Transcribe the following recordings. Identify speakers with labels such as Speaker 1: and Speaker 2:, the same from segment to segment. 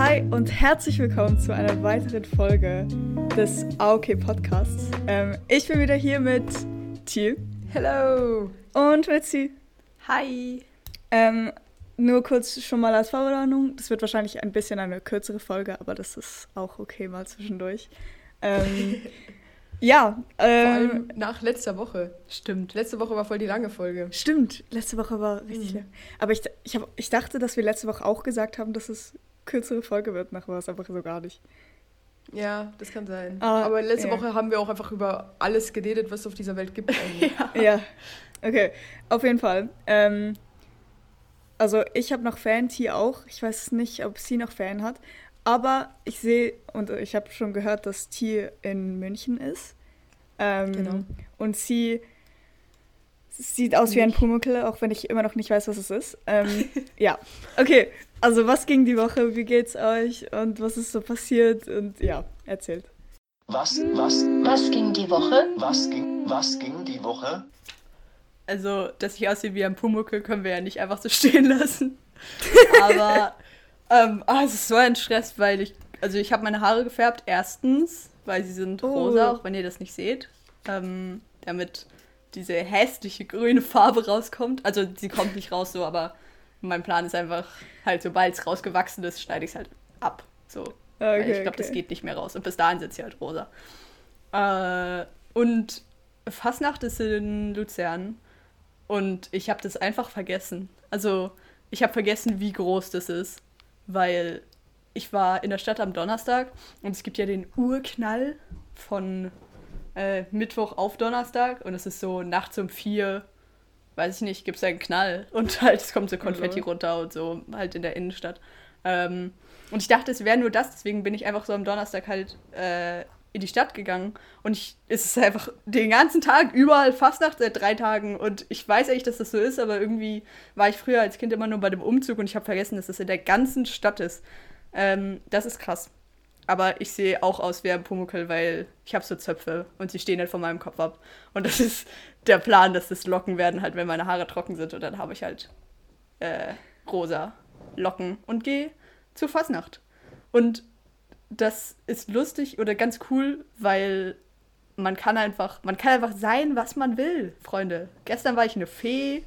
Speaker 1: Hi und herzlich willkommen zu einer weiteren Folge des AOK Podcasts. Ähm, ich bin wieder hier mit Thiel.
Speaker 2: Hello.
Speaker 1: Und mit Sie.
Speaker 2: Hi.
Speaker 1: Ähm, nur kurz schon mal als Vorwarnung. Das wird wahrscheinlich ein bisschen eine kürzere Folge, aber das ist auch okay mal zwischendurch. Ähm, ja.
Speaker 2: Ähm, Vor allem nach letzter Woche. Stimmt. Letzte Woche war voll die lange Folge.
Speaker 1: Stimmt. Letzte Woche war richtig mhm. lang. Aber ich, ich, hab, ich dachte, dass wir letzte Woche auch gesagt haben, dass es kürzere Folge wird. Nachher war es einfach so gar nicht.
Speaker 2: Ja, das kann sein. Ah, Aber letzte ja. Woche haben wir auch einfach über alles geredet, was es auf dieser Welt gibt.
Speaker 1: ja. ja. Okay, auf jeden Fall. Ähm, also ich habe noch Fan, T auch. Ich weiß nicht, ob sie noch Fan hat. Aber ich sehe und ich habe schon gehört, dass T in München ist. Ähm, genau. Und sie sieht aus wie ein Pumuckl, auch wenn ich immer noch nicht weiß, was es ist. Ähm, ja, okay. Also was ging die Woche? Wie geht's euch? Und was ist so passiert? Und ja, erzählt.
Speaker 3: Was, was, was ging die Woche? Was ging, was ging die Woche?
Speaker 2: Also, dass ich aussehe wie ein Pumuckel, können wir ja nicht einfach so stehen lassen. Aber ähm, oh, es ist so ein Stress, weil ich, also ich habe meine Haare gefärbt, erstens, weil sie sind oh. rosa, auch wenn ihr das nicht seht. Ähm, damit diese hässliche grüne Farbe rauskommt. Also sie kommt nicht raus so, aber mein Plan ist einfach, halt, sobald es rausgewachsen ist, schneide ich es halt ab. So. Okay, ich glaube, okay. das geht nicht mehr raus. Und bis dahin sind sie halt rosa. Äh, und Fasnacht ist in Luzern. Und ich habe das einfach vergessen. Also, ich habe vergessen, wie groß das ist. Weil ich war in der Stadt am Donnerstag und es gibt ja den Urknall von äh, Mittwoch auf Donnerstag. Und es ist so nachts um vier, weiß ich nicht, gibt es einen Knall. Und halt, es kommt so Konfetti also. runter und so, halt in der Innenstadt. Ähm, und ich dachte, es wäre nur das, deswegen bin ich einfach so am Donnerstag halt äh, in die Stadt gegangen und ich, es ist einfach den ganzen Tag überall Fastnacht seit drei Tagen und ich weiß eigentlich, dass das so ist, aber irgendwie war ich früher als Kind immer nur bei dem Umzug und ich habe vergessen, dass das in der ganzen Stadt ist. Ähm, das ist krass. Aber ich sehe auch aus wie ein Pumuckl, weil ich habe so Zöpfe und sie stehen halt von meinem Kopf ab. Und das ist der Plan, dass das Locken werden halt, wenn meine Haare trocken sind und dann habe ich halt äh, rosa Locken und gehe zur Fastnacht. Und das ist lustig oder ganz cool, weil man kann einfach, man kann einfach sein, was man will, Freunde. Gestern war ich eine Fee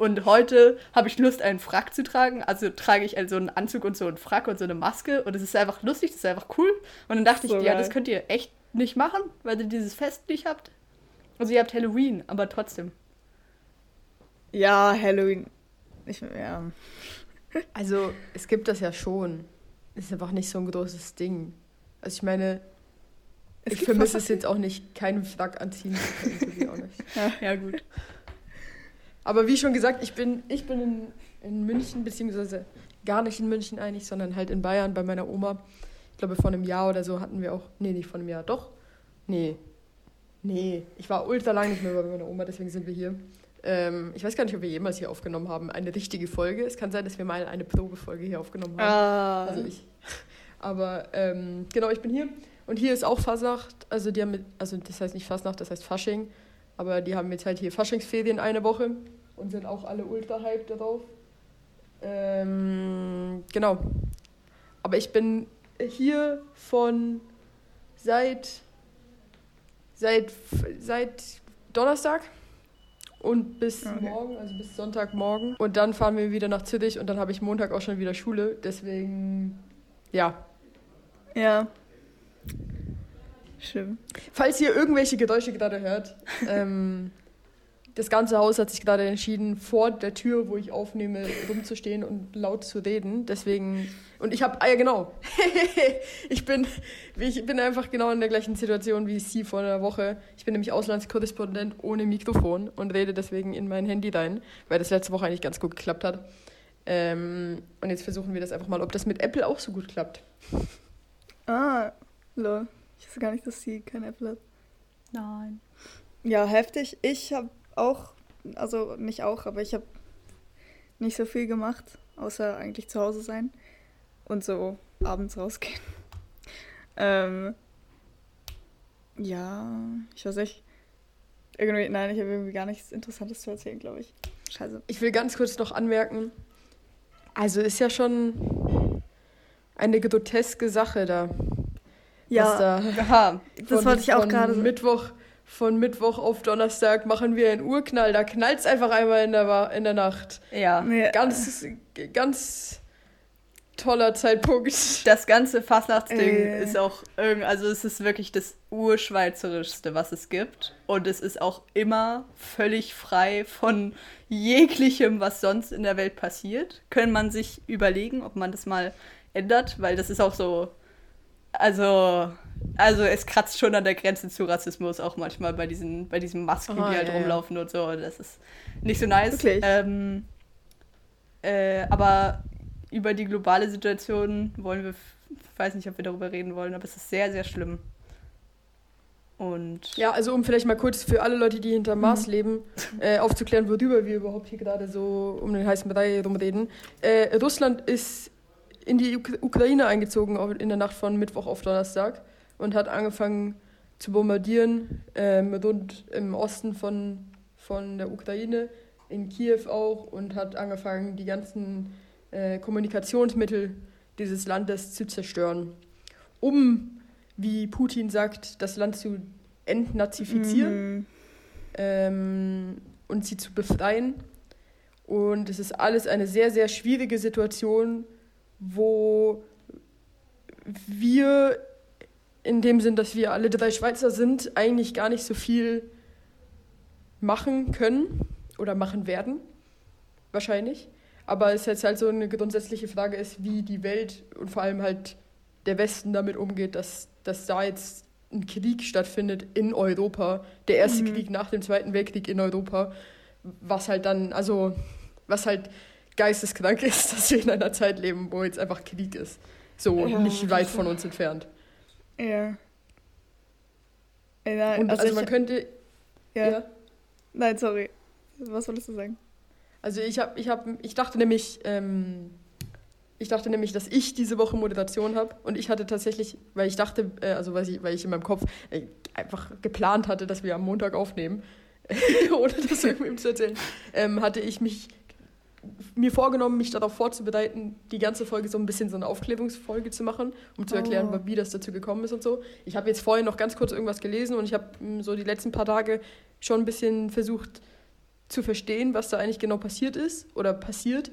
Speaker 2: und heute habe ich Lust, einen Frack zu tragen. Also trage ich also einen Anzug und so einen Frack und so eine Maske und es ist einfach lustig, das ist einfach cool. Und dann dachte so ich, ja, das könnt ihr echt nicht machen, weil ihr dieses Fest nicht habt. Also ihr habt Halloween, aber trotzdem.
Speaker 1: Ja, Halloween. Ich, ja.
Speaker 2: Also es gibt das ja schon ist einfach nicht so ein großes Ding. Also ich meine, es ich vermisse es jetzt auch nicht, keinen Frack anziehen zu können. auch nicht.
Speaker 1: ja, ja, gut.
Speaker 2: Aber wie schon gesagt, ich bin, ich bin in, in München, beziehungsweise gar nicht in München eigentlich, sondern halt in Bayern bei meiner Oma. Ich glaube, vor einem Jahr oder so hatten wir auch. Nee, nicht vor einem Jahr, doch. Nee. Nee, ich war ultra lang nicht mehr bei meiner Oma, deswegen sind wir hier. Ähm, ich weiß gar nicht, ob wir jemals hier aufgenommen haben, eine richtige Folge. Es kann sein, dass wir mal eine Probefolge hier aufgenommen haben. Ah. Also ich. Aber ähm, genau, ich bin hier. Und hier ist auch Fasnacht. Also die haben mit, also das heißt nicht Fasnacht, das heißt Fasching. Aber die haben jetzt halt hier Faschingsferien eine Woche und sind auch alle ultra hyped darauf. Ähm, genau. Aber ich bin hier von seit seit seit Donnerstag und bis okay. morgen, also bis Sonntagmorgen. Und dann fahren wir wieder nach Zürich und dann habe ich Montag auch schon wieder Schule. Deswegen, ja.
Speaker 1: Ja. Schön.
Speaker 2: Falls ihr irgendwelche Geräusche gerade hört, ähm, das ganze Haus hat sich gerade entschieden, vor der Tür, wo ich aufnehme, rumzustehen und laut zu reden. Deswegen. Und ich habe. Ah ja, genau. ich, bin, ich bin einfach genau in der gleichen Situation wie Sie vor einer Woche. Ich bin nämlich Auslandskorrespondent ohne Mikrofon und rede deswegen in mein Handy rein, weil das letzte Woche eigentlich ganz gut geklappt hat. Ähm, und jetzt versuchen wir das einfach mal, ob das mit Apple auch so gut klappt.
Speaker 1: Ah, lol. Ich wusste gar nicht, dass sie kein Apple hat.
Speaker 2: Nein.
Speaker 1: Ja, heftig. Ich habe auch, also nicht auch, aber ich habe nicht so viel gemacht, außer eigentlich zu Hause sein und so abends rausgehen. ähm, ja, ich weiß nicht. Irgendwie, nein, ich habe irgendwie gar nichts Interessantes zu erzählen, glaube ich. Scheiße.
Speaker 2: Ich will ganz kurz noch anmerken, also ist ja schon
Speaker 4: eine groteske Sache da.
Speaker 1: Ja,
Speaker 4: Was da
Speaker 2: Aha.
Speaker 1: das wollte ich auch gerade.
Speaker 4: Mittwoch Von Mittwoch auf Donnerstag machen wir einen Urknall. Da knallt es einfach einmal in der, in der Nacht.
Speaker 2: Ja.
Speaker 4: Ganz, ganz toller Zeitpunkt.
Speaker 2: Das ganze Fastnachtsding
Speaker 1: Äh.
Speaker 2: ist auch irgend, also es ist wirklich das urschweizerischste, was es gibt. Und es ist auch immer völlig frei von jeglichem, was sonst in der Welt passiert. Können man sich überlegen, ob man das mal ändert, weil das ist auch so, also, also es kratzt schon an der Grenze zu Rassismus auch manchmal bei diesen, bei diesen Masken,
Speaker 4: Ah,
Speaker 2: die halt
Speaker 4: ja, ja.
Speaker 2: rumlaufen und so. Das ist nicht so nice. Ähm, äh, aber über die globale Situation wollen wir, ich weiß nicht, ob wir darüber reden wollen, aber es ist sehr, sehr schlimm. Und
Speaker 4: Ja, also um vielleicht mal kurz für alle Leute, die hinterm Mars leben, äh, aufzuklären, worüber wir überhaupt hier gerade so um den heißen Brei rumreden. Äh, Russland ist in die Uk Ukraine eingezogen in der Nacht von Mittwoch auf Donnerstag und hat angefangen zu bombardieren, ähm, rund im Osten von, von der Ukraine, in Kiew auch, und hat angefangen, die ganzen äh, Kommunikationsmittel dieses Landes zu zerstören, um, wie Putin sagt, das Land zu entnazifizieren
Speaker 1: Mhm.
Speaker 4: ähm, und sie zu befreien. Und es ist alles eine sehr, sehr schwierige Situation, wo wir in dem Sinn, dass wir alle drei Schweizer sind, eigentlich gar nicht so viel machen können oder machen werden. Wahrscheinlich. Aber es jetzt halt so eine grundsätzliche Frage ist, wie die Welt und vor allem halt der Westen damit umgeht, dass, dass da jetzt ein Krieg stattfindet in Europa, der erste
Speaker 1: Mhm.
Speaker 4: Krieg nach dem Zweiten Weltkrieg in Europa, was halt dann, also, was halt geisteskrank ist, dass wir in einer Zeit leben, wo jetzt einfach Krieg ist. So
Speaker 1: Ja,
Speaker 4: nicht weit von uns entfernt.
Speaker 1: Ja.
Speaker 4: Und also,
Speaker 1: also,
Speaker 4: man
Speaker 1: ich,
Speaker 4: könnte.
Speaker 1: ja.
Speaker 4: ja.
Speaker 1: Nein, sorry. Was wolltest du sagen?
Speaker 4: Also ich habe, ich habe, ich dachte nämlich, ähm, ich dachte nämlich, dass ich diese Woche Moderation habe und ich hatte tatsächlich, weil ich dachte, äh, also weil ich, weil ich in meinem Kopf äh, einfach geplant hatte, dass wir am Montag aufnehmen, ohne das irgendwem zu erzählen, ähm, hatte ich mich mir vorgenommen, mich darauf vorzubereiten, die ganze Folge so ein bisschen so eine Aufklärungsfolge zu machen, um zu erklären,
Speaker 1: Oh.
Speaker 4: wie das dazu gekommen ist und so. Ich habe jetzt vorher noch ganz kurz irgendwas gelesen und ich habe mm, so die letzten paar Tage schon ein bisschen versucht zu verstehen, was da eigentlich genau passiert ist oder passiert.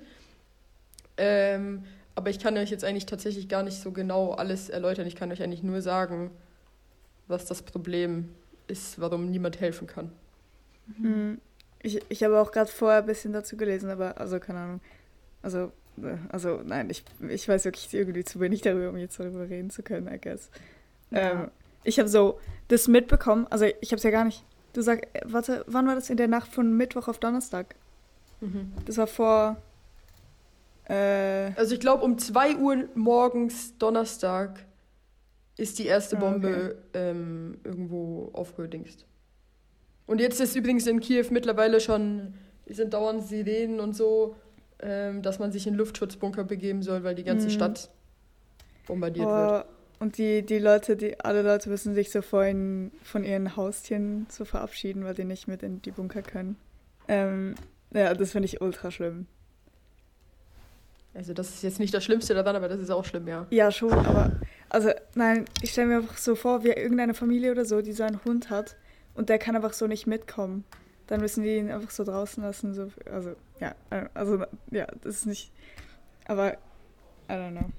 Speaker 4: Ähm, aber ich kann euch jetzt eigentlich tatsächlich gar nicht so genau alles erläutern. Ich kann euch eigentlich nur sagen, was das Problem ist, warum niemand helfen kann.
Speaker 1: Hm. Ich, ich habe auch gerade vorher ein bisschen dazu gelesen, aber also keine Ahnung. Also, äh, also nein, ich, ich weiß wirklich irgendwie zu wenig darüber, um jetzt darüber reden zu können, I guess.
Speaker 2: Ja.
Speaker 1: Ähm, ich habe so das mitbekommen, also ich habe es ja gar nicht. Du sagst, äh, warte, wann war das in der Nacht von Mittwoch auf Donnerstag? Das war vor. Äh,
Speaker 4: Also ich glaube, um 2 Uhr morgens Donnerstag ist die erste
Speaker 1: Ah,
Speaker 4: Bombe ähm, irgendwo aufgedingst. Und jetzt ist übrigens in Kiew mittlerweile schon, sind dauernd Sirenen und so, ähm, dass man sich in Luftschutzbunker begeben soll, weil die ganze
Speaker 1: Mhm.
Speaker 4: Stadt bombardiert wird.
Speaker 1: oh, und die, die Leute, die alle Leute müssen sich so vorhin von ihren Haustieren so verabschieden, weil die nicht mit in die Bunker können. Ähm, ja, das finde ich ultra schlimm.
Speaker 4: Also das ist jetzt nicht das Schlimmste daran, aber das ist auch schlimm, ja.
Speaker 1: Ja, schon, aber also nein, ich stelle mir einfach so vor, wie irgendeine Familie oder so, die so einen Hund hat und der kann einfach so nicht mitkommen. Dann müssen die ihn einfach so draußen lassen. So, also, ja, äh, also, ja, das ist nicht. Aber, I don't know.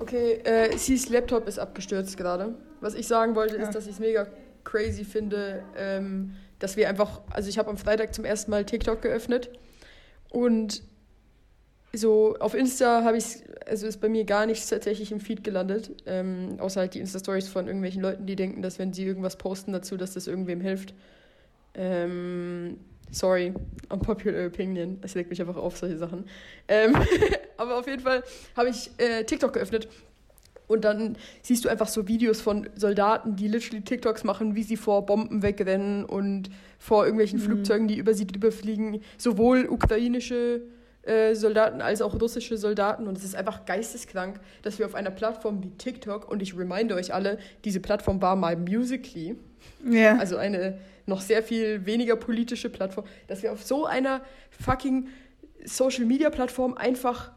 Speaker 4: Okay, äh, Sis Laptop ist abgestürzt gerade. Was ich sagen wollte,
Speaker 1: Ja.
Speaker 4: ist, dass ich es mega crazy finde, ähm, dass wir einfach, also ich habe am Freitag zum ersten Mal TikTok geöffnet und so auf Insta habe ich, also ist bei mir gar nichts tatsächlich im Feed gelandet, ähm, außer halt die Insta-Stories von irgendwelchen Leuten, die denken, dass wenn sie irgendwas posten dazu, dass das irgendwem hilft. Ähm, sorry, unpopular opinion, es legt mich einfach auf solche Sachen. Ähm, aber auf jeden Fall habe ich äh, TikTok geöffnet und dann siehst du einfach so Videos von Soldaten, die literally TikToks machen, wie sie vor Bomben wegrennen und vor irgendwelchen
Speaker 1: Mhm.
Speaker 4: Flugzeugen, die über sie drüber fliegen. Sowohl ukrainische äh, Soldaten als auch russische Soldaten. Und es ist einfach geisteskrank, dass wir auf einer Plattform wie TikTok, und ich reminde euch alle, diese Plattform war mal Musically,
Speaker 1: Ja.
Speaker 4: also eine noch sehr viel weniger politische Plattform, dass wir auf so einer fucking Social Media Plattform einfach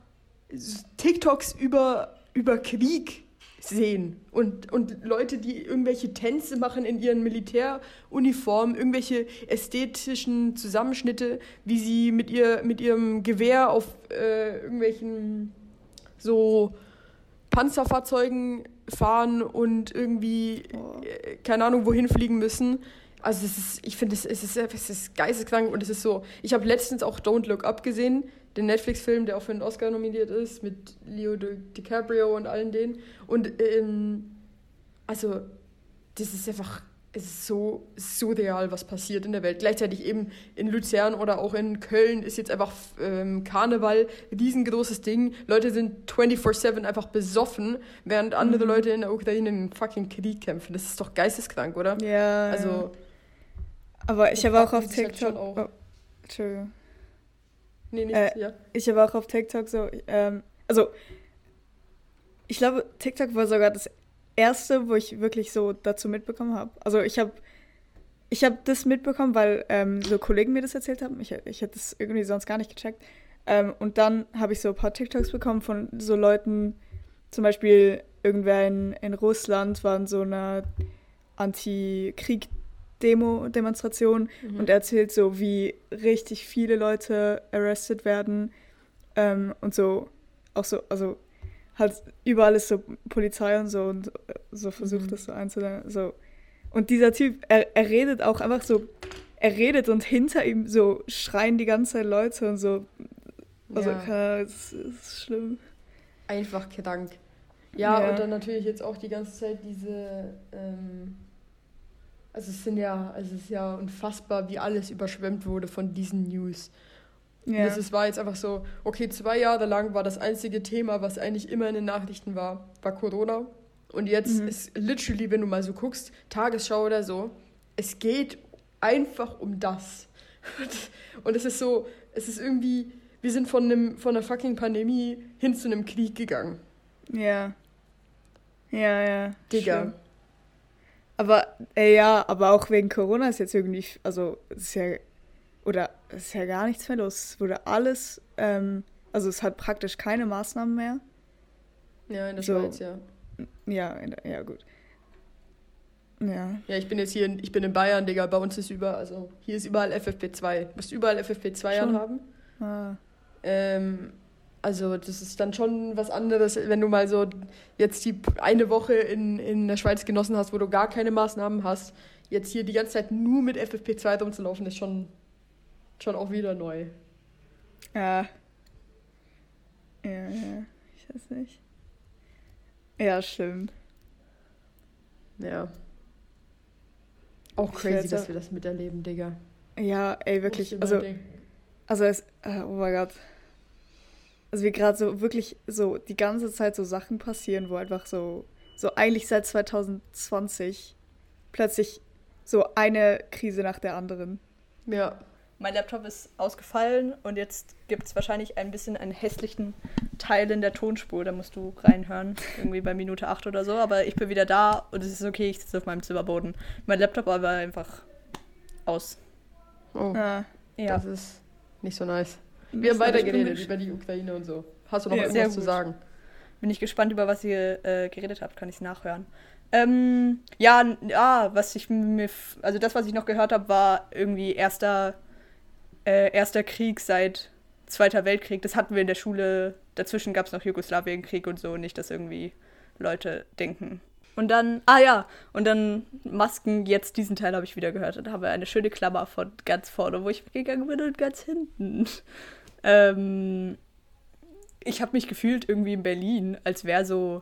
Speaker 4: TikToks über über Krieg sehen. Und, und Leute, die irgendwelche Tänze machen in ihren Militäruniformen, irgendwelche ästhetischen Zusammenschnitte, wie sie mit, ihr, mit ihrem Gewehr auf äh, irgendwelchen so Panzerfahrzeugen fahren und irgendwie, äh, keine Ahnung, wohin fliegen müssen. Also es ist, ich finde, es, es, ist, es ist geisteskrank und es ist so. Ich habe letztens auch Don't Look Up gesehen, den Netflix-Film, der auch für einen Oscar nominiert ist, mit Leo Di- DiCaprio und allen denen. Und ähm, also, das ist einfach, es ist so surreal, was passiert in der Welt. Gleichzeitig eben in Luzern oder auch in Köln ist jetzt einfach ähm, Karneval, riesengroßes Ding. Leute sind 24-7 einfach besoffen, während andere Leute in der Ukraine einen fucking Krieg kämpfen. Das ist doch geisteskrank, oder?
Speaker 1: Ja.
Speaker 4: Also,
Speaker 1: ja. Aber ich habe auch auf
Speaker 4: halt
Speaker 1: TikTok.
Speaker 4: schon auch.
Speaker 1: Oh, Entschuldigung.
Speaker 4: Nee, nicht,
Speaker 1: Äh,
Speaker 4: ja.
Speaker 1: Ich habe auch auf TikTok so, ähm, also ich glaube, TikTok war sogar das erste, wo ich wirklich so dazu mitbekommen habe. Also ich habe ich habe das mitbekommen, weil ähm, so Kollegen mir das erzählt haben. Ich, ich hätte das irgendwie sonst gar nicht gecheckt. Ähm, und dann habe ich so ein paar TikToks bekommen von so Leuten, zum Beispiel irgendwer in, in Russland war in so einer Anti-Krieg-Demo-Demonstration
Speaker 4: Mhm.
Speaker 1: und er erzählt so, wie richtig viele Leute arrested werden ähm, und so auch so, also halt überall ist so Polizei und so und äh, so versucht
Speaker 4: Mhm.
Speaker 1: das so einzulernen. So. Und dieser Typ, er, er redet auch einfach so, er redet und hinter ihm so schreien die ganze Zeit Leute und so. Also,
Speaker 4: Ja.
Speaker 1: keine Ahnung, es ist schlimm.
Speaker 4: Einfach krank. Ja,
Speaker 1: Ja.
Speaker 4: und dann natürlich jetzt auch die ganze Zeit diese, ähm, also es sind ja, also es ist ja unfassbar, wie alles überschwemmt wurde von diesen News. Und
Speaker 1: Ja.
Speaker 4: es ist- war jetzt einfach so, okay, zwei Jahre lang war das einzige Thema, was eigentlich immer in den Nachrichten war, war Corona. Und jetzt
Speaker 1: Mhm.
Speaker 4: ist literally, wenn du mal so guckst, Tagesschau oder so, es geht einfach um das. Und es ist so, es ist irgendwie, wir sind von, einem, von einer fucking Pandemie hin zu einem Krieg gegangen.
Speaker 1: Ja. Ja, ja.
Speaker 4: Digga.
Speaker 1: schlimm. Aber, äh, ja, aber auch wegen Corona ist jetzt irgendwie, also, es ist ja, oder es ist ja gar nichts mehr los. Es wurde alles, ähm, also es hat praktisch keine Maßnahmen mehr.
Speaker 4: Ja, in der
Speaker 1: So.
Speaker 4: Schweiz, ja.
Speaker 1: Ja, in der- ja, gut. Ja.
Speaker 4: Ja, ich bin jetzt hier, in, ich bin in Bayern, Digga, bei uns ist überall, also hier ist überall FFP2. Du musst überall FFP2
Speaker 1: Schon.
Speaker 4: anhaben.
Speaker 1: Ah.
Speaker 4: Ähm, also das ist dann schon was anderes, wenn du mal so jetzt die eine Woche in, in der Schweiz genossen hast, wo du gar keine Maßnahmen hast. Jetzt hier die ganze Zeit nur mit FFP2 rumzulaufen, ist schon, schon auch wieder neu.
Speaker 1: Ja. Ja, ja. Ich weiß nicht. Ja, stimmt.
Speaker 4: Ja. Auch
Speaker 1: Ich
Speaker 4: crazy, dass wir das miterleben, Digga.
Speaker 1: Ja, ey, wirklich.
Speaker 4: ich
Speaker 1: Also. Also es, äh, oh mein Gott. Also wie gerade so wirklich so die ganze Zeit so Sachen passieren, wo einfach so, so eigentlich seit 2020 plötzlich so eine Krise nach der anderen.
Speaker 4: Ja.
Speaker 2: Mein Laptop ist ausgefallen und jetzt gibt es wahrscheinlich ein bisschen einen hässlichen Teil in der Tonspur. Da musst du reinhören, irgendwie bei Minute 8 oder so. Aber ich bin wieder da und es ist okay, ich sitze auf meinem Zimmerboden. Mein Laptop war aber einfach aus.
Speaker 4: Oh,
Speaker 1: Ah,
Speaker 2: Ja,
Speaker 4: das ist nicht so nice. Wir haben
Speaker 1: hab
Speaker 4: weiter geredet über die Ukraine und so. Hast du noch
Speaker 1: Ja,
Speaker 4: irgendwas zu sagen?
Speaker 2: bin ich gespannt, über was ihr äh, geredet habt. Kann ich es nachhören. Ähm, ja, ja, was ich mir, also das, was ich noch gehört habe, war irgendwie erster, äh, erster Krieg seit Zweiter Weltkrieg. Das hatten wir in der Schule. Dazwischen gab es noch Jugoslawienkrieg und so. Nicht, dass irgendwie Leute denken. Und dann, ah ja, und dann Masken, jetzt diesen Teil habe ich wieder gehört. Und da haben wir eine schöne Klammer von ganz vorne, wo ich weggegangen bin und ganz hinten. Ähm, ich habe mich gefühlt irgendwie in Berlin, als wäre so,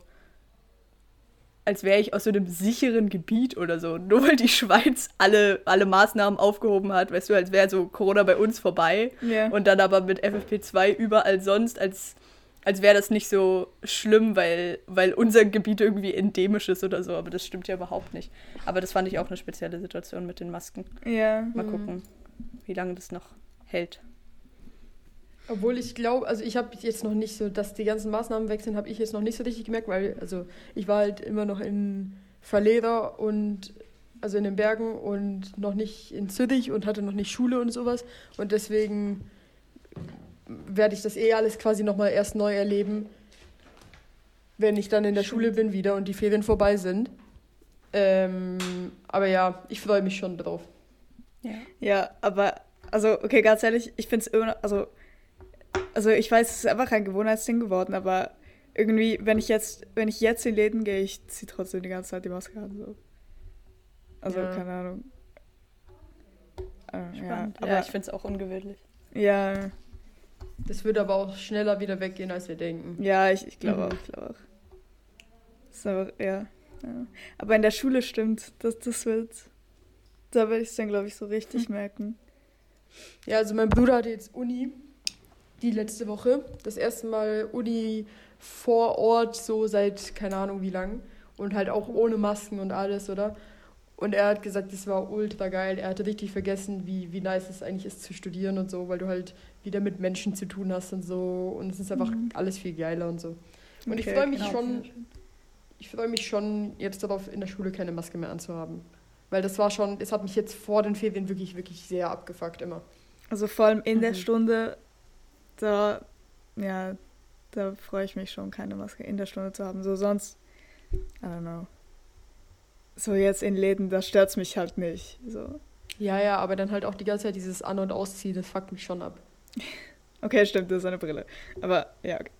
Speaker 2: als wäre ich aus so einem sicheren Gebiet oder so. Nur weil die Schweiz alle, alle Maßnahmen aufgehoben hat, weißt du, als wäre so Corona bei uns vorbei.
Speaker 1: Ja.
Speaker 2: Und dann aber mit FFP2 überall sonst, als, als wäre das nicht so schlimm, weil, weil unser Gebiet irgendwie endemisch ist oder so. Aber das stimmt ja überhaupt nicht. Aber das fand ich auch eine spezielle Situation mit den Masken.
Speaker 1: ja.
Speaker 2: Mal gucken, wie lange das noch hält.
Speaker 4: Obwohl ich glaube, also ich habe jetzt noch nicht so, dass die ganzen Maßnahmen weg sind, habe ich jetzt noch nicht so richtig gemerkt, weil also ich war halt immer noch in Verleder und also in den Bergen und noch nicht in Zürich und hatte noch nicht Schule und sowas und deswegen werde ich das eh alles quasi nochmal erst neu erleben. wenn ich dann in der Schule bin wieder und die Ferien vorbei sind. Ähm, aber ja, ich freue mich schon drauf.
Speaker 2: Ja.
Speaker 1: Ja, aber, also, okay, ganz ehrlich, ich finde es immer noch, also, also ich weiß, es ist einfach ein Gewohnheitsding geworden, aber irgendwie, wenn ich jetzt, wenn ich jetzt in Läden gehe, ich ziehe trotzdem die ganze Zeit die Maske an, so. Also,
Speaker 4: Ja.
Speaker 1: keine Ahnung. Äh, ja, aber,
Speaker 2: ja, ich finde es auch ungewöhnlich.
Speaker 1: ja,
Speaker 4: Das wird aber auch schneller wieder weggehen, als wir denken.
Speaker 1: ja, ich, ich glaube
Speaker 2: Mhm.
Speaker 1: auch, ich glaube auch. Aber, ja, ja. Aber in der Schule stimmt, das, das wird, da werde ich es dann, glaube ich, so richtig merken.
Speaker 4: Ja, also mein Bruder hatte jetzt Uni die letzte Woche. Das erste Mal Uni vor Ort, so seit keine Ahnung wie lang. Und halt auch ohne Masken und alles, oder? Und er hat gesagt, das war ultra geil. Er hatte richtig vergessen, wie, wie nice es eigentlich ist zu studieren und so, weil du halt wieder mit Menschen zu tun hast und so. Und es ist einfach alles viel geiler und so. Und ich
Speaker 1: Okay,
Speaker 4: freue mich
Speaker 2: genau.
Speaker 4: schon, ich freue mich schon jetzt darauf, in der Schule keine Maske mehr anzuhaben. Weil das war schon, es hat mich jetzt vor den Ferien wirklich, wirklich sehr abgefuckt immer.
Speaker 1: Also vor allem in der
Speaker 4: Mhm.
Speaker 1: Stunde, da, ja, da freue ich mich schon, keine Maske in der Stunde zu haben. So sonst, I don't know. So jetzt in Läden, da stört es mich halt nicht. So.
Speaker 4: Ja, ja, aber dann halt auch die ganze Zeit dieses An- und Ausziehen, das fuckt mich schon ab.
Speaker 1: Okay, stimmt, das ist eine Brille. Aber ja, okay.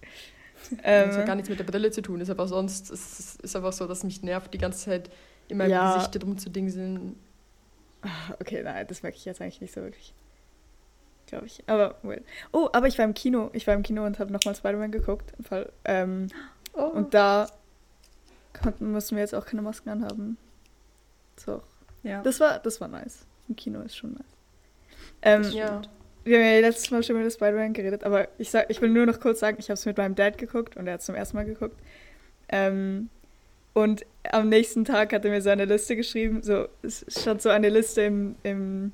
Speaker 4: das hat gar
Speaker 1: Ähm,
Speaker 4: nichts mit der Brille zu tun, ist aber sonst, es ist, ist einfach so, dass mich nervt, die ganze Zeit in meinem
Speaker 1: Ja.
Speaker 4: Gesicht rumzudingseln.
Speaker 1: okay, nein, das merke ich jetzt eigentlich nicht so wirklich. Glaube ich. Aber, well. Oh, aber ich war im Kino. Ich war im Kino und habe nochmal Spider-Man geguckt. Im Fall. Ähm,
Speaker 2: Oh.
Speaker 1: Und da konnten, mussten wir jetzt auch keine Masken anhaben. So.
Speaker 2: ja.
Speaker 1: Das war, das war nice. Im Kino ist schon nice. Ähm,
Speaker 4: Ja.
Speaker 1: Wir haben ja letztes Mal schon über das Spider-Man geredet, aber ich, sag, ich will nur noch kurz sagen, ich habe es mit meinem Dad geguckt und er hat es zum ersten Mal geguckt. Ähm, und am nächsten Tag hat er mir so eine Liste geschrieben, so, es stand so eine Liste im, im,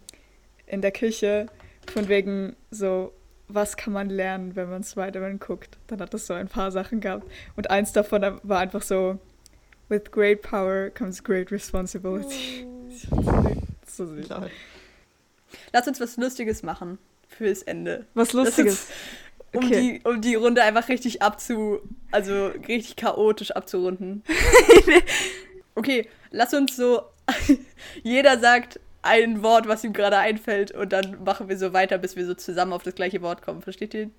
Speaker 1: in der Küche von wegen so, was kann man lernen, wenn man Spider-Man guckt. Dann hat es so ein paar Sachen gehabt und eins davon war einfach so, with great power comes great responsibility. so süß.
Speaker 2: Lass uns was Lustiges machen fürs Ende.
Speaker 1: Was Lustiges.
Speaker 2: uns- Um,
Speaker 1: Okay.
Speaker 2: die, um die Runde einfach richtig abzu. Also richtig chaotisch abzurunden. okay, lass uns so. jeder sagt ein Wort, was ihm gerade einfällt, und dann machen wir so weiter, bis wir so zusammen auf das gleiche Wort kommen. Versteht ihr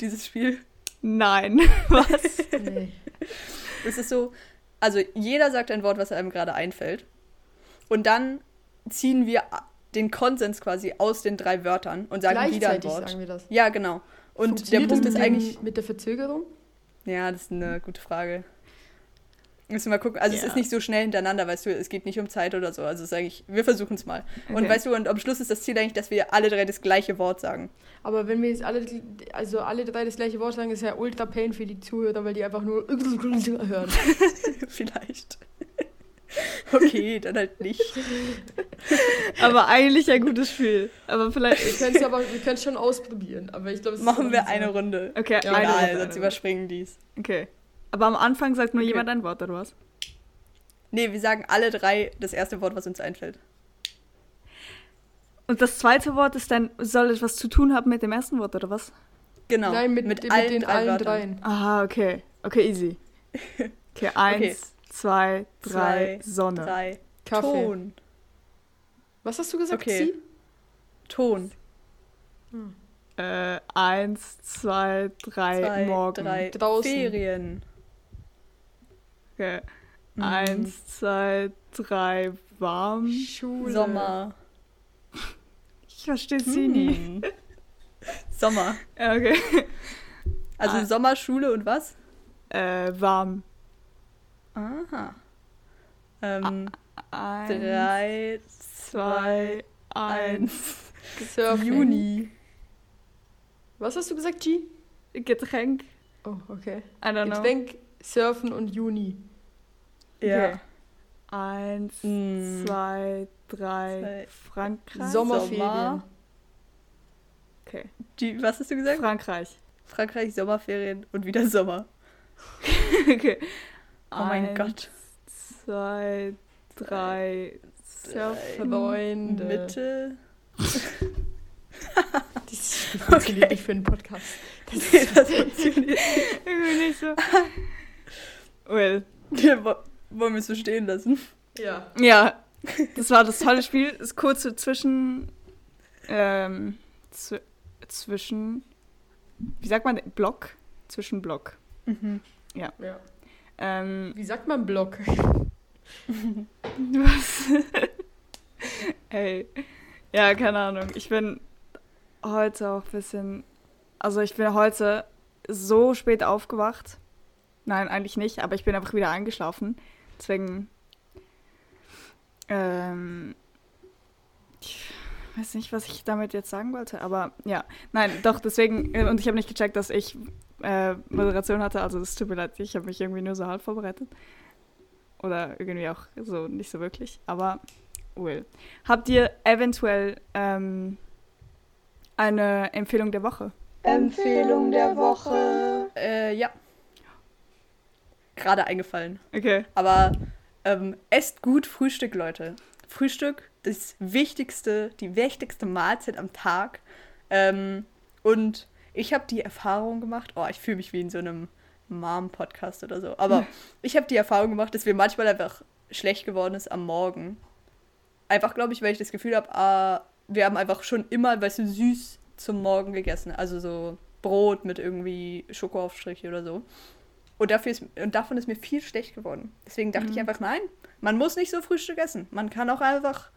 Speaker 2: dieses Spiel?
Speaker 1: Nein. Was?
Speaker 4: Nee.
Speaker 2: Es ist so, also jeder sagt ein Wort, was einem gerade einfällt. Und dann ziehen wir den Konsens quasi aus den drei Wörtern und sagen wieder ein
Speaker 4: Gleichzeitig
Speaker 2: Wort.
Speaker 4: sagen wir das.
Speaker 2: Ja, genau. Und der Punkt ist eigentlich.
Speaker 4: Mit der Verzögerung?
Speaker 2: Ja, das ist eine gute Frage. Müssen wir mal gucken. Also es
Speaker 1: Ja.
Speaker 2: ist nicht so schnell hintereinander, weißt du, es geht nicht um Zeit oder so. Also es ist eigentlich, wir versuchen es mal. Und
Speaker 1: Okay.
Speaker 2: weißt du, und am Schluss ist das Ziel eigentlich, dass wir alle drei das gleiche Wort sagen.
Speaker 4: Aber wenn wir jetzt alle, also alle drei das gleiche Wort sagen, ist ja ultra pain für die Zuhörer, weil die einfach nur hören.
Speaker 2: Vielleicht. okay, dann halt nicht.
Speaker 1: Aber eigentlich ein gutes Spiel. Aber
Speaker 4: Wir
Speaker 1: vielleicht.
Speaker 4: können es aber, wir können es schon ausprobieren. Aber ich glaube, es
Speaker 2: Machen wir eine Runde.
Speaker 1: Okay,
Speaker 4: Ja,
Speaker 1: eine Runde,
Speaker 2: sonst überspringen dies.
Speaker 1: Okay. Aber am Anfang sagt nur
Speaker 2: Okay.
Speaker 1: jemand ein Wort, oder was?
Speaker 2: Nee, wir sagen alle drei das erste Wort, was uns einfällt.
Speaker 1: Und das zweite Wort ist dann, soll etwas zu tun haben mit dem ersten Wort, oder was?
Speaker 2: Genau.
Speaker 4: Nein, mit, mit,
Speaker 2: allen
Speaker 4: den
Speaker 2: drei
Speaker 4: allen
Speaker 2: Wörtern.
Speaker 4: dreien.
Speaker 1: Aha, okay. Okay, easy. Okay, eins, zwei, drei,
Speaker 2: Zwei,
Speaker 1: Sonne.
Speaker 2: Drei.
Speaker 4: Kaffee.
Speaker 2: Ton.
Speaker 4: Was hast du gesagt,
Speaker 2: Okay.
Speaker 4: Sie?
Speaker 2: Ton.
Speaker 1: Äh, eins, zwei, drei,
Speaker 2: Zwei,
Speaker 1: morgen.
Speaker 2: drei.
Speaker 4: Draußen.
Speaker 2: Ferien.
Speaker 1: Okay.
Speaker 2: Mhm.
Speaker 1: Eins, zwei, drei, warm.
Speaker 4: Schule.
Speaker 2: Sommer.
Speaker 1: Ich verstehe sie nie.
Speaker 2: Hm. Sommer.
Speaker 1: Ja, Okay.
Speaker 2: Also
Speaker 1: Ah.
Speaker 2: Sommer, Schule und was?
Speaker 1: Äh, warm.
Speaker 2: Aha. Ähm,
Speaker 1: Eins,
Speaker 2: drei,
Speaker 1: zwei, eins.
Speaker 2: eins.
Speaker 4: Surfen.
Speaker 2: Juni.
Speaker 4: Was hast du gesagt, G?
Speaker 1: Getränk.
Speaker 4: Oh, okay.
Speaker 1: I don't know.
Speaker 4: Getränk, Surfen und Juni.
Speaker 2: Ja.
Speaker 1: Okay. Eins,
Speaker 2: Mm.
Speaker 1: zwei, drei.
Speaker 2: Zwei.
Speaker 1: Frankreich.
Speaker 4: Sommerferien.
Speaker 2: Sommer.
Speaker 1: Okay.
Speaker 2: Die, was hast du gesagt?
Speaker 1: Frankreich.
Speaker 2: Frankreich, Sommerferien und wieder Sommer.
Speaker 1: okay.
Speaker 2: Oh mein
Speaker 1: Eins,
Speaker 2: Gott.
Speaker 1: Zwei, drei. Surfen.
Speaker 4: Freunde.
Speaker 2: Mitte.
Speaker 4: Das funktioniert nicht für einen Podcast. Das
Speaker 2: das funktioniert.
Speaker 1: Irgendwie nicht so. Well,
Speaker 2: Wo- Wollen wir es so stehen lassen?
Speaker 4: Ja.
Speaker 1: ja, das war das tolle Spiel. Das kurze zwischen, ähm, zw zwischen, wie sagt man, Block? Zwischen Block.
Speaker 2: Mhm.
Speaker 4: ja.
Speaker 1: Ähm,
Speaker 4: Wie sagt man Block?
Speaker 1: Was? Ey. Ja, keine Ahnung. Ich bin heute auch ein bisschen. Also, ich bin heute so spät aufgewacht. Nein, eigentlich nicht, aber ich bin einfach wieder eingeschlafen. Deswegen. Ähm. Ich weiß nicht, was ich damit jetzt sagen wollte, aber ja. Nein, doch, deswegen. äh, Und ich habe nicht gecheckt, dass ich äh, Moderation hatte. Also, es tut mir leid, ich habe mich irgendwie nur so halb vorbereitet. Oder irgendwie auch so nicht so wirklich. Aber, well. Habt ihr eventuell ähm, eine Empfehlung der Woche?
Speaker 3: Empfehlung der Woche.
Speaker 2: Äh, ja. Gerade eingefallen.
Speaker 1: Okay.
Speaker 2: Aber ähm, esst gut Frühstück, Leute. Frühstück, das wichtigste, die wichtigste Mahlzeit am Tag. Ähm, und ich habe die Erfahrung gemacht, oh, ich fühle mich wie in so einem Mom-Podcast oder so. Aber ich habe die Erfahrung gemacht, dass mir manchmal einfach schlecht geworden ist am Morgen. Einfach, glaube ich, weil ich das Gefühl habe, ah, wir haben einfach schon immer, weißt du, süß zum Morgen gegessen. Also so Brot mit irgendwie Schokoaufstriche oder so. Und, dafür ist, und davon ist mir viel schlecht geworden. Deswegen dachte ich einfach, nein, man muss nicht so Frühstück essen. Man kann auch einfach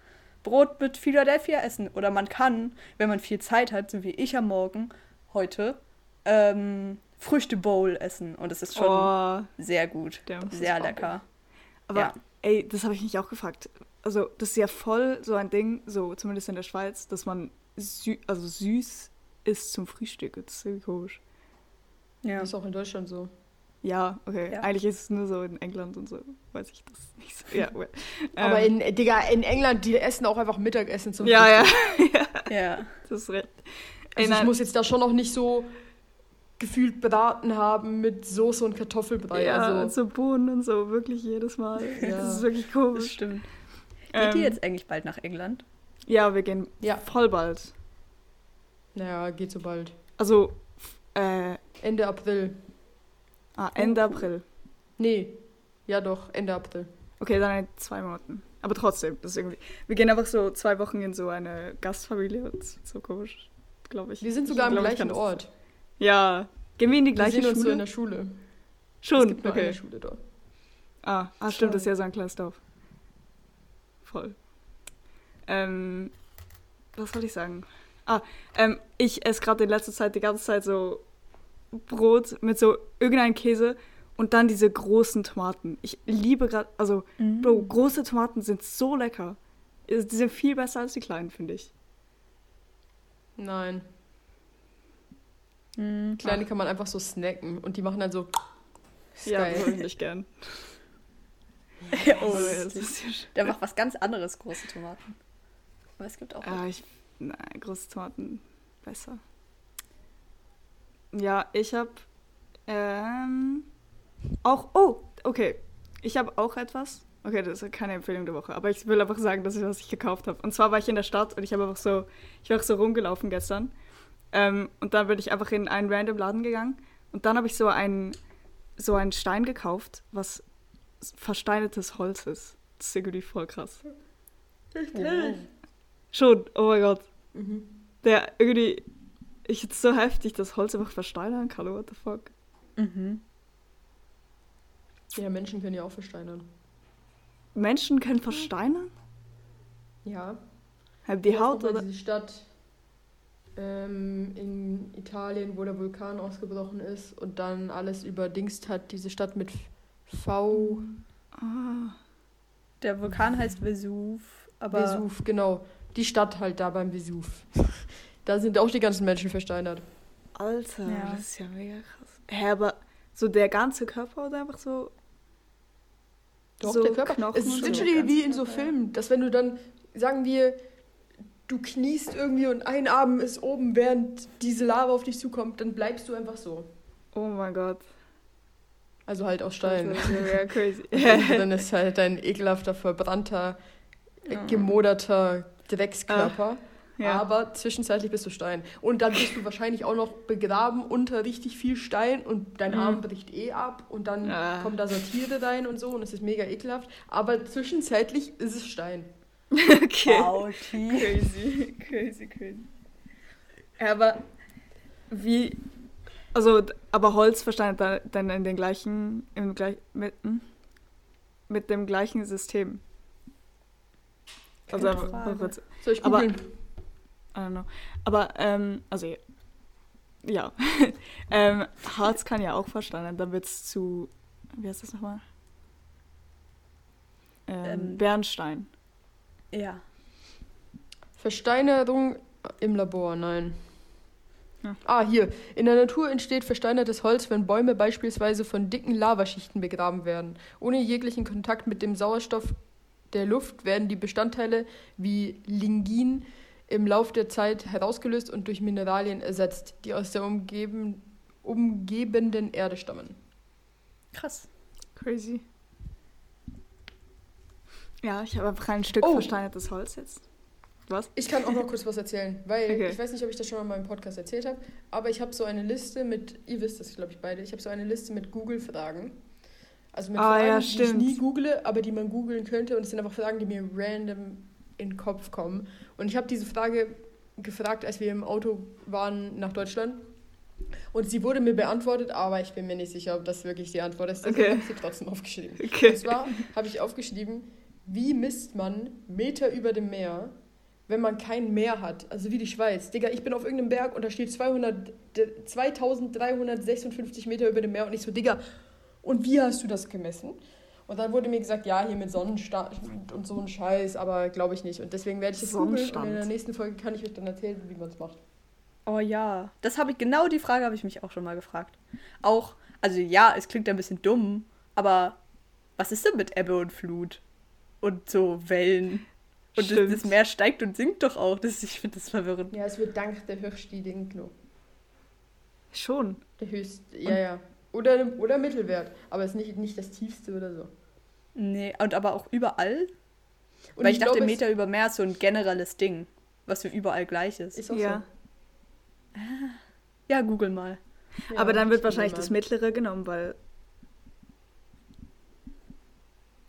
Speaker 2: Brot mit Philadelphia essen. Oder man kann, wenn man viel Zeit hat, so wie ich am Morgen heute, ähm, Früchte-Bowl essen. Und das ist schon
Speaker 1: Oh,
Speaker 2: sehr gut. Sehr
Speaker 1: das
Speaker 2: lecker.
Speaker 1: Aber
Speaker 2: Ja.
Speaker 1: ey, das habe ich mich auch gefragt. Also, das ist ja voll so ein Ding, so zumindest in der Schweiz, dass man sü also süß isst zum Frühstück. Das ist irgendwie komisch.
Speaker 2: Ja.
Speaker 4: Ist auch in Deutschland so.
Speaker 1: Ja, okay.
Speaker 2: Ja.
Speaker 1: Ist es nur so in England und so. Weiß ich das nicht so. Ja, well.
Speaker 4: Aber
Speaker 1: Ähm,
Speaker 4: in, Digga, in England, die essen auch einfach Mittagessen zum
Speaker 1: Ja, ja, ja,
Speaker 2: Ja.
Speaker 1: das ist recht.
Speaker 4: Also ich muss jetzt da schon noch nicht so gefühlt Braten haben mit Soße und Kartoffelbrei.
Speaker 1: ja,
Speaker 4: also,
Speaker 1: so Bohnen und so, wirklich jedes Mal.
Speaker 4: Ja.
Speaker 1: Das ist wirklich
Speaker 2: Das
Speaker 1: komisch.
Speaker 2: stimmt. Geht
Speaker 1: Ähm,
Speaker 2: ihr jetzt eigentlich bald nach England?
Speaker 1: Ja, wir gehen
Speaker 4: Ja.
Speaker 1: voll bald.
Speaker 4: naja, geht so bald.
Speaker 1: Also, äh,
Speaker 4: Ende April.
Speaker 1: Ah, Ende April.
Speaker 4: Nee, ja doch, Ende April.
Speaker 1: Okay, dann in zwei Monaten. Aber trotzdem, das ist irgendwie. Wir gehen einfach so zwei Wochen in so eine Gastfamilie und so komisch, glaube ich.
Speaker 4: Wir sind
Speaker 1: Ich
Speaker 4: sogar am
Speaker 1: glaub, ich
Speaker 4: gleichen Ort.
Speaker 1: Ja. Gehen wir in die
Speaker 4: Wir
Speaker 1: gleiche
Speaker 4: sehen uns so
Speaker 1: Schule?
Speaker 4: in der Schule. Es
Speaker 1: Schon,
Speaker 4: gibt nur
Speaker 1: okay.
Speaker 4: eine Schule dort.
Speaker 1: Ah, ah stimmt, das ist ja so ein kleines Dorf. Voll. Ähm, was wollte ich sagen? Ah, ähm, ich esse gerade in letzter Zeit die ganze Zeit so Brot mit so irgendeinem Käse und dann diese großen Tomaten. Ich liebe gerade, also, Bro, große Tomaten sind so lecker. Die sind viel besser als die kleinen, finde ich.
Speaker 4: Nein.
Speaker 2: Mhm.
Speaker 4: Kleine kann man einfach so snacken und die machen dann so.
Speaker 1: Ja,
Speaker 4: geil.
Speaker 1: würde ich gern.
Speaker 2: oh,
Speaker 1: Aber
Speaker 2: das ist
Speaker 1: ja
Speaker 2: der macht was ganz anderes, große Tomaten. Aber es gibt auch.
Speaker 1: Ah, ich. Nein, große Tomaten besser. Ja, ich habe ähm, auch. Oh, okay. Ich habe auch etwas. Okay, das ist keine Empfehlung der Woche, aber ich will einfach sagen, dass ich was ich gekauft habe. Und zwar war ich in der Stadt und ich habe einfach so, ich war auch so rumgelaufen gestern. Ähm, und dann bin ich einfach in einen random Laden gegangen und dann habe ich so einen, so einen Stein gekauft, was versteinertes Holz ist. Das ist irgendwie voll krass.
Speaker 2: Oh.
Speaker 1: Schon, oh mein Gott.
Speaker 4: Mhm.
Speaker 1: Der irgendwie. Ich jetzt so heftig, dass Holz einfach versteinern kann. What the fuck?
Speaker 2: Mhm.
Speaker 4: Ja, Menschen können ja auch versteinern.
Speaker 1: Menschen können versteinern?
Speaker 4: Ja.
Speaker 1: Haben die
Speaker 4: Ja,
Speaker 1: Haut oder?
Speaker 4: Diese Stadt ähm, in Italien, wo der Vulkan ausgebrochen ist und dann alles überdingst hat, diese Stadt mit V.
Speaker 1: Ah,
Speaker 2: Der Vulkan heißt Vesuv, aber
Speaker 4: Vesuv, genau. Die Stadt halt da beim Vesuv. da sind auch die ganzen Menschen versteinert.
Speaker 1: Alter,
Speaker 2: Ja.
Speaker 1: das ist ja mega krass. Hä, aber so der ganze Körper oder einfach so.
Speaker 4: Doch,
Speaker 1: so
Speaker 4: der Körper.
Speaker 1: Knochen
Speaker 4: es ist literally wie in so. Filmen, dass wenn du dann, sagen wir, du kniest irgendwie und ein Arm ist oben, während diese Lava auf dich zukommt, dann bleibst du einfach so.
Speaker 1: Oh mein Gott.
Speaker 4: Also halt aus Stein.
Speaker 1: Das ist ja mega crazy.
Speaker 4: Dann ist halt ein ekelhafter, verbrannter,
Speaker 2: Ja.
Speaker 4: gemoderter Dreckskörper.
Speaker 1: Ja.
Speaker 4: aber zwischenzeitlich bist du Stein. Und dann bist du wahrscheinlich auch noch begraben unter richtig viel Stein und dein Arm bricht eh ab und dann
Speaker 1: Ah.
Speaker 4: kommen da so Tiere rein und so und es ist mega ekelhaft. Aber zwischenzeitlich ist es Stein.
Speaker 1: Okay. Crazy, crazy, crazy. Aber wie, also, aber Holz verstanden da- dann in den gleichen, im gleich, mit, hm? mit dem gleichen System. Also, kurz-
Speaker 4: Soll ich
Speaker 1: Aber-
Speaker 4: googeln?
Speaker 1: I don't know. Aber, ähm, also, ja. ähm, Harz kann ja auch verstanden, dann wird es zu, wie heißt das nochmal? Ähm,
Speaker 2: Ähm,
Speaker 1: Bernstein.
Speaker 2: Ja.
Speaker 4: Versteinerung im Labor, nein.
Speaker 1: Ja.
Speaker 4: Ah, hier. In der Natur entsteht versteinertes Holz, wenn Bäume beispielsweise von dicken Lavaschichten begraben werden. Ohne jeglichen Kontakt mit dem Sauerstoff der Luft werden die Bestandteile wie Lignin im Lauf der Zeit herausgelöst und durch Mineralien ersetzt, die aus der umgeben, umgebenden Erde stammen.
Speaker 2: Krass.
Speaker 1: Crazy. Ja, ich habe einfach ein Stück
Speaker 4: Oh.
Speaker 1: versteinertes Holz jetzt. Was?
Speaker 4: Ich kann auch noch kurz was erzählen, weil
Speaker 1: Okay.
Speaker 4: ich weiß nicht, ob ich das schon mal in meinem Podcast erzählt habe, aber ich habe so eine Liste mit, ihr wisst das, glaube ich, beide, ich habe so eine Liste mit Google-Fragen. Also mit
Speaker 1: Ah,
Speaker 4: Fragen,
Speaker 1: ja,
Speaker 4: die ich nie google, aber die man googeln könnte und es sind einfach Fragen, die mir random in den Kopf kommen. Und ich habe diese Frage gefragt, als wir im Auto waren nach Deutschland. Und sie wurde mir beantwortet, aber ich bin mir nicht sicher, ob das wirklich die Antwort ist. Deswegen
Speaker 1: Okay.
Speaker 4: habe ich sie trotzdem aufgeschrieben.
Speaker 1: Okay.
Speaker 4: Und zwar habe ich aufgeschrieben, wie misst man Meter über dem Meer, wenn man kein Meer hat? Also wie die Schweiz. Digga, ich bin auf irgendeinem Berg und da steht 200, d- 2356 Meter über dem Meer und ich so, Digga, und wie hast du das gemessen? Und dann wurde mir gesagt, ja, hier mit Sonnenstand und so ein Scheiß, aber glaube ich nicht. Und deswegen werde ich das googeln und in der nächsten Folge kann ich euch dann erzählen, wie man es macht.
Speaker 2: Oh ja. Das habe ich, genau die Frage habe ich mich auch schon mal gefragt. Auch, also ja, es klingt ein bisschen dumm, aber was ist denn mit Ebbe und Flut? Und so Wellen? Und das, das Meer steigt und sinkt doch auch. Das, ich finde das verwirrend.
Speaker 4: Ja, es wird dank der höchsten Kno.
Speaker 1: Schon.
Speaker 4: Der höchste, ja, ja. Oder, oder Mittelwert, aber es ist nicht, nicht das tiefste oder so.
Speaker 2: Nee, und aber auch überall?
Speaker 4: Und
Speaker 2: Weil ich, dachte,
Speaker 4: glaube, es
Speaker 2: Meter über Meer ist so ein generelles Ding, was für überall gleich ist.
Speaker 4: Ist auch
Speaker 1: Ja.
Speaker 2: Ja, google mal.
Speaker 4: so.
Speaker 1: Aber
Speaker 4: Ja,
Speaker 1: dann wird
Speaker 4: ich
Speaker 1: wahrscheinlich das mittlere genommen, weil.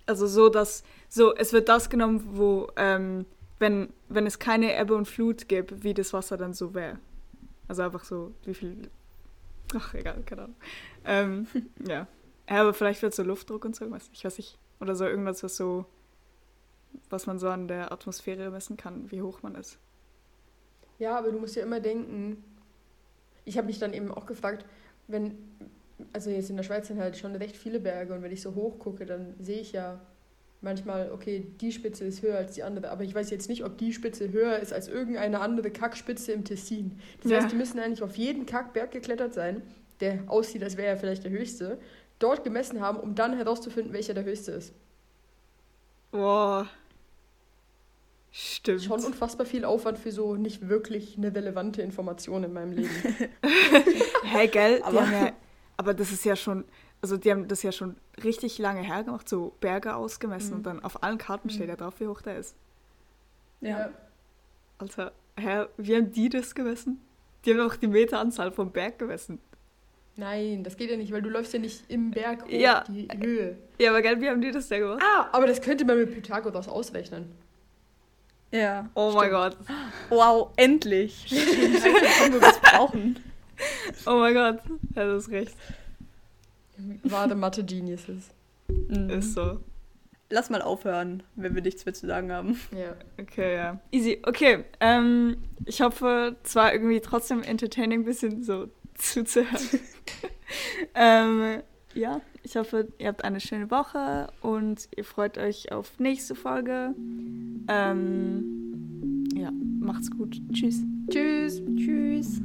Speaker 1: Also so, dass. So, es wird das genommen, wo, ähm, wenn, wenn es keine Ebbe und Flut gäbe, wie das Wasser dann so wäre. Also einfach so, wie viel. Ach, egal, keine Ahnung. Ähm, ja. ja. Aber vielleicht wird so Luftdruck und so irgendwas. Ich weiß nicht. Oder so irgendwas, was so. Was man so an der Atmosphäre messen kann, wie hoch man ist.
Speaker 4: Ja, aber du musst ja immer denken. Ich habe mich dann eben auch gefragt, wenn. Also jetzt in der Schweiz sind halt schon recht viele Berge und wenn ich so hoch gucke, dann sehe ich ja manchmal, okay, die Spitze ist höher als die andere, aber ich weiß jetzt nicht, ob die Spitze höher ist als irgendeine andere Kackspitze im Tessin. Das
Speaker 1: Ja.
Speaker 4: heißt, die müssen eigentlich auf jeden Kackberg geklettert sein, der aussieht, als wäre er vielleicht der höchste, dort gemessen haben, um dann herauszufinden, welcher der höchste ist.
Speaker 1: Boah. Stimmt.
Speaker 4: Schon unfassbar viel Aufwand für so nicht wirklich eine relevante Information in meinem Leben.
Speaker 1: Hä, gell? Die
Speaker 2: Aber-
Speaker 1: ja, aber das ist ja schon, also die haben das ja schon richtig lange hergemacht, so Berge ausgemessen
Speaker 4: Mhm.
Speaker 1: und dann auf allen Karten steht ja drauf, wie hoch der ist.
Speaker 2: Ja.
Speaker 1: Alter, hä, wie haben die das gemessen? Die haben doch die Meteranzahl vom Berg gemessen.
Speaker 4: Nein, das geht ja nicht, weil du läufst ja nicht im Berg hoch
Speaker 1: Ja.
Speaker 4: die Höhe.
Speaker 1: Ja, aber gell, wie haben die das denn gemacht?
Speaker 4: Ah, aber das könnte man mit Pythagoras ausrechnen.
Speaker 2: Ja.
Speaker 1: Oh mein Gott.
Speaker 2: Wow, endlich. Stimmt, wenn wir das brauchen.
Speaker 1: Oh mein Gott. Ja, das ist recht.
Speaker 4: Wahre Mathe-Geniuses.
Speaker 2: Mhm.
Speaker 1: Ist so.
Speaker 2: Lass mal aufhören, wenn wir nichts mehr zu sagen haben.
Speaker 4: Ja.
Speaker 1: Okay, ja. Easy. Okay, ähm, ich hoffe, es war irgendwie trotzdem entertaining, ein bisschen so zuzuhören. ähm, ja, ich hoffe, ihr habt eine schöne Woche und ihr freut euch auf nächste Folge. Ähm, ja, macht's gut. Tschüss.
Speaker 4: Tschüss.
Speaker 2: Tschüss.